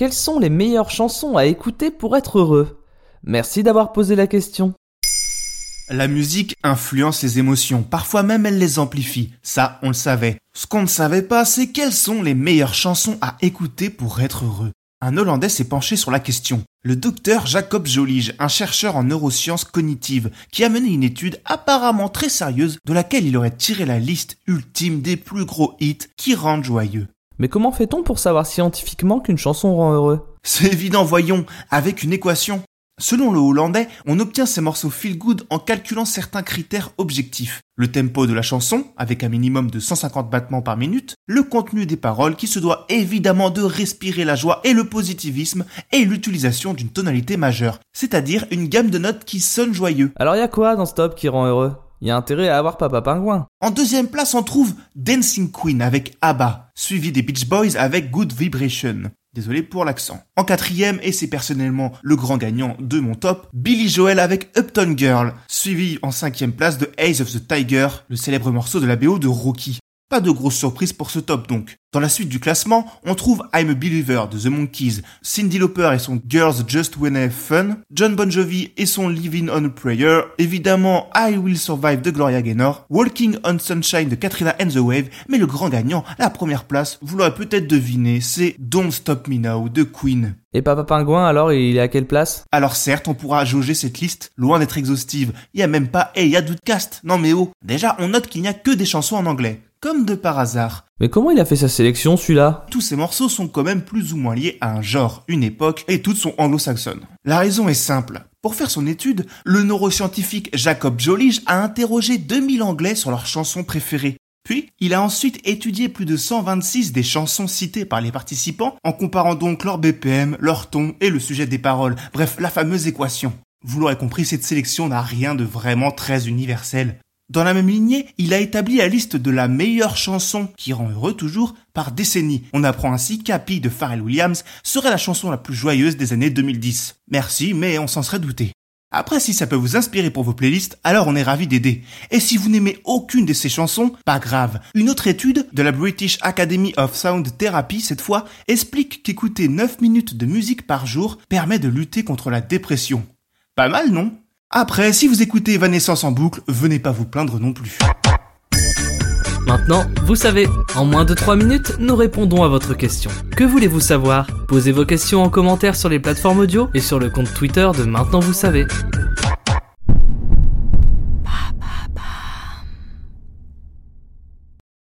Quelles sont les meilleures chansons à écouter pour être heureux? Merci d'avoir posé la question. La musique influence les émotions, parfois même elle les amplifie, ça on le savait. Ce qu'on ne savait pas, c'est quelles sont les meilleures chansons à écouter pour être heureux. Un Hollandais s'est penché sur la question. Le docteur Jacob Jolige, un chercheur en neurosciences cognitives, qui a mené une étude apparemment très sérieuse de laquelle il aurait tiré la liste ultime des plus gros hits qui rendent joyeux. Mais comment fait-on pour savoir scientifiquement qu'une chanson rend heureux? C'est évident, voyons, avec une équation. Selon le Hollandais, on obtient ces morceaux feel good en calculant certains critères objectifs. Le tempo de la chanson, avec un minimum de 150 battements par minute, le contenu des paroles qui se doit évidemment de respirer la joie et le positivisme, et l'utilisation d'une tonalité majeure, c'est-à-dire une gamme de notes qui sonne joyeux. Alors y a quoi dans ce top qui rend heureux? Il y a intérêt à avoir Papa Pingouin. En deuxième place, on trouve Dancing Queen avec ABBA, suivi des Beach Boys avec Good Vibration. Désolé pour l'accent. En quatrième, et c'est personnellement le grand gagnant de mon top, Billy Joel avec Upton Girl, suivi en cinquième place de Ace of the Tiger, le célèbre morceau de la BO de Rocky. Pas de grosse surprise pour ce top donc. Dans la suite du classement, on trouve I'm a Believer de The Monkees, Cindy Lauper et son Girls Just Wanna Have Fun, John Bon Jovi et son Living on a Prayer, évidemment I Will Survive de Gloria Gaynor, Walking on Sunshine de Katrina and the Wave, mais le grand gagnant, la première place, vous l'aurez peut-être deviné, c'est Don't Stop Me Now de Queen. Et Papa Pingouin alors il est à quelle place? Alors certes, on pourra jauger cette liste, loin d'être exhaustive. Il y a même pas, il y a Doodcast. Non mais oh. Déjà, on note qu'il n'y a que des chansons en anglais. Comme de par hasard. Mais comment il a fait sa sélection celui-là? Tous ces morceaux sont quand même plus ou moins liés à un genre, une époque, et toutes sont anglo-saxonnes. La raison est simple. Pour faire son étude, le neuroscientifique Jacob Jolige a interrogé 2000 anglais sur leurs chansons préférées. Puis, il a ensuite étudié plus de 126 des chansons citées par les participants, en comparant donc leur BPM, leur ton et le sujet des paroles, bref, la fameuse équation. Vous l'aurez compris, cette sélection n'a rien de vraiment très universel. Dans la même lignée, il a établi la liste de la meilleure chanson, qui rend heureux toujours, par décennie. On apprend ainsi qu'Happy de Pharrell Williams serait la chanson la plus joyeuse des années 2010. Merci, mais on s'en serait douté. Après, si ça peut vous inspirer pour vos playlists, alors on est ravi d'aider. Et si vous n'aimez aucune de ces chansons, pas grave. Une autre étude de la British Academy of Sound Therapy, cette fois, explique qu'écouter 9 minutes de musique par jour permet de lutter contre la dépression. Pas mal, non? Après, si vous écoutez Evanescence en boucle, venez pas vous plaindre non plus. Maintenant, vous savez, en moins de 3 minutes, nous répondons à votre question. Que voulez-vous savoir? Posez vos questions en commentaire sur les plateformes audio et sur le compte Twitter de Maintenant vous savez.